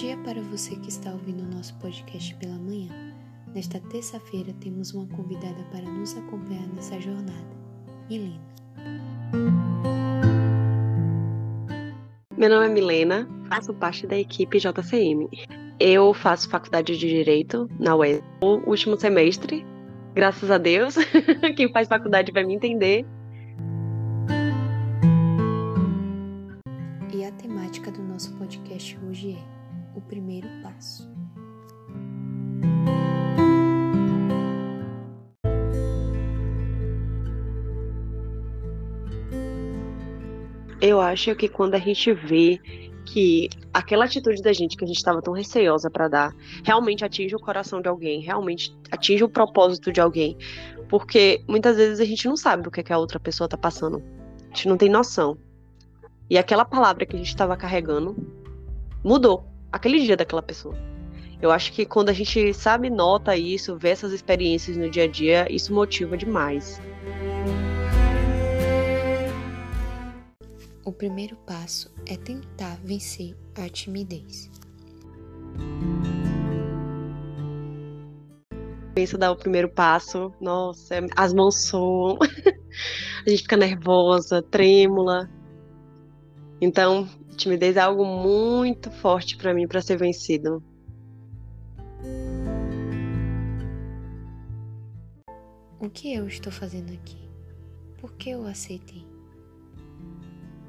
dia para você que está ouvindo o nosso podcast pela manhã. Nesta terça-feira temos uma convidada para nos acompanhar nessa jornada, Milena. Meu nome é Milena, faço parte da equipe JCM. Eu faço faculdade de Direito na UES, o último semestre. Graças a Deus, quem faz faculdade vai me entender. E a temática do nosso podcast hoje é o primeiro passo. Eu acho que quando a gente vê que aquela atitude da gente que a gente estava tão receosa para dar realmente atinge o coração de alguém, realmente atinge o propósito de alguém, porque muitas vezes a gente não sabe o que, é que a outra pessoa tá passando, a gente não tem noção. E aquela palavra que a gente estava carregando mudou aquele dia daquela pessoa. Eu acho que quando a gente sabe, nota isso, vê essas experiências no dia a dia, isso motiva demais. O primeiro passo é tentar vencer a timidez. Pensa dar o primeiro passo, nossa, as mãos soam, a gente fica nervosa, trêmula. Então, timidez é algo muito forte para mim para ser vencido. O que eu estou fazendo aqui? Por que eu aceitei?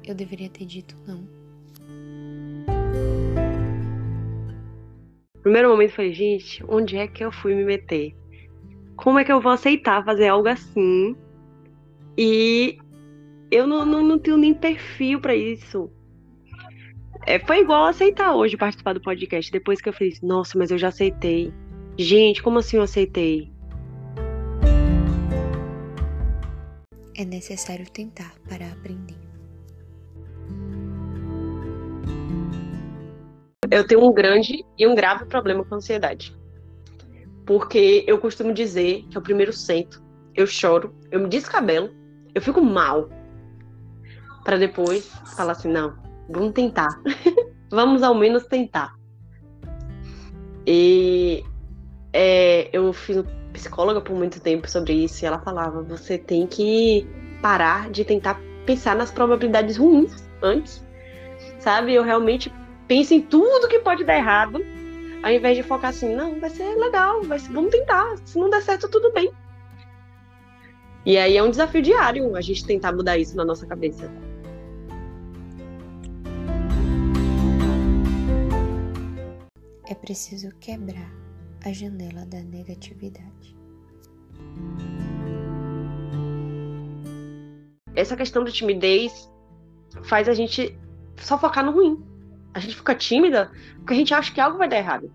Eu deveria ter dito não. Primeiro momento foi, gente, onde é que eu fui me meter? Como é que eu vou aceitar fazer algo assim? E eu não, não, não tenho nem perfil para isso. É, foi igual aceitar hoje participar do podcast. Depois que eu fiz, nossa, mas eu já aceitei. Gente, como assim eu aceitei? É necessário tentar para aprender. Eu tenho um grande e um grave problema com ansiedade. Porque eu costumo dizer que eu primeiro sento, eu choro, eu me descabelo, eu fico mal. Para depois falar assim: não, Vamos tentar. Vamos ao menos tentar. E é, eu fiz psicóloga por muito tempo sobre isso e ela falava: você tem que parar de tentar pensar nas probabilidades ruins antes, sabe? Eu realmente penso em tudo que pode dar errado, ao invés de focar assim: não, vai ser legal, vai ser, vamos tentar. Se não der certo, tudo bem. E aí é um desafio diário a gente tentar mudar isso na nossa cabeça. É preciso quebrar a janela da negatividade. Essa questão da timidez faz a gente só focar no ruim. A gente fica tímida porque a gente acha que algo vai dar errado.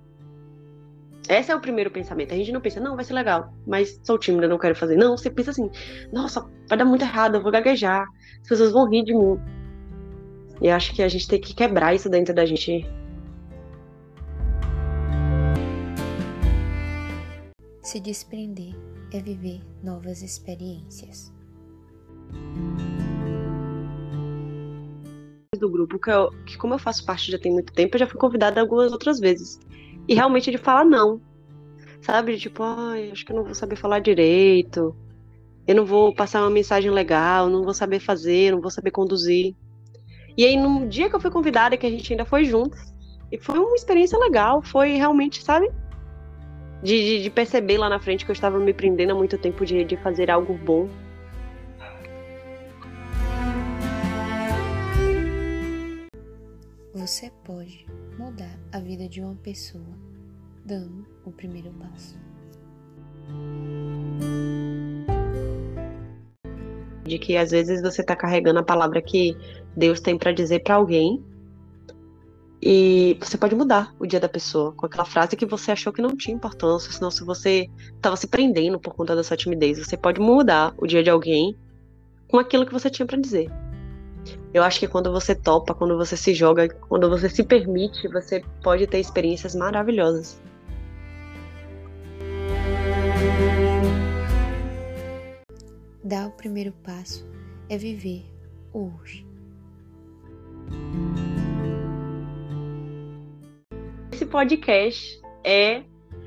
Esse é o primeiro pensamento. A gente não pensa, não, vai ser legal, mas sou tímida, não quero fazer. Não, você pensa assim, nossa, vai dar muito errado, eu vou gaguejar, as pessoas vão rir de mim. E acho que a gente tem que quebrar isso dentro da gente Se desprender é viver novas experiências. Do grupo, que, eu, que como eu faço parte já tem muito tempo, eu já fui convidada algumas outras vezes. E realmente ele fala não. Sabe? Tipo, ai, acho que eu não vou saber falar direito. Eu não vou passar uma mensagem legal, não vou saber fazer, não vou saber conduzir. E aí, no dia que eu fui convidada, que a gente ainda foi juntos, e foi uma experiência legal, foi realmente, sabe? De, de, de, perceber lá na frente que eu estava me prendendo há muito tempo de, de fazer algo bom. Você pode mudar a vida de uma pessoa dando o primeiro passo. De que às vezes você está carregando a palavra que Deus tem para dizer para alguém e você pode mudar o dia da pessoa com aquela frase que você achou que não tinha importância, senão se você estava se prendendo por conta da sua timidez, você pode mudar o dia de alguém com aquilo que você tinha para dizer. Eu acho que quando você topa, quando você se joga, quando você se permite, você pode ter experiências maravilhosas. Dar o primeiro passo é viver hoje podcast é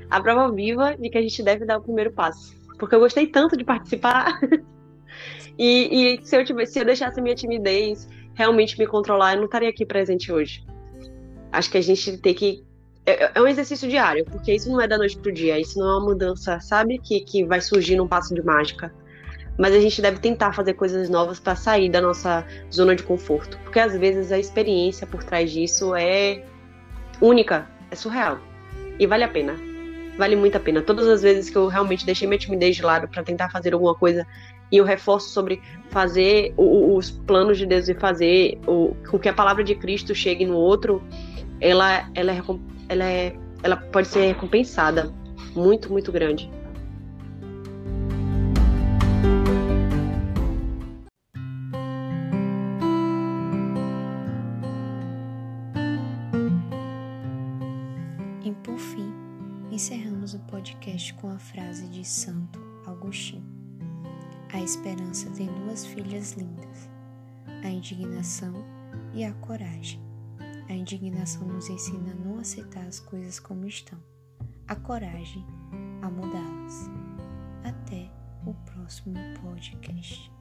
a prova viva de que a gente deve dar o primeiro passo. Porque eu gostei tanto de participar. e, e se, eu tivesse, se eu deixasse minha timidez realmente me controlar, eu não estaria aqui presente hoje. Acho que a gente tem que. É, é um exercício diário, porque isso não é da noite pro dia, isso não é uma mudança, sabe? Que, que vai surgir num passo de mágica. Mas a gente deve tentar fazer coisas novas para sair da nossa zona de conforto. Porque às vezes a experiência por trás disso é única, é surreal. E vale a pena. Vale muito a pena. Todas as vezes que eu realmente deixei minha timidez de lado para tentar fazer alguma coisa e eu reforço sobre fazer os planos de Deus e fazer o, com que a palavra de Cristo chegue no outro, ela, ela, é, ela, é, ela pode ser recompensada muito, muito grande. Encerramos o podcast com a frase de Santo Agostinho. A esperança tem duas filhas lindas, a indignação e a coragem. A indignação nos ensina a não aceitar as coisas como estão, a coragem a mudá-las. Até o próximo podcast.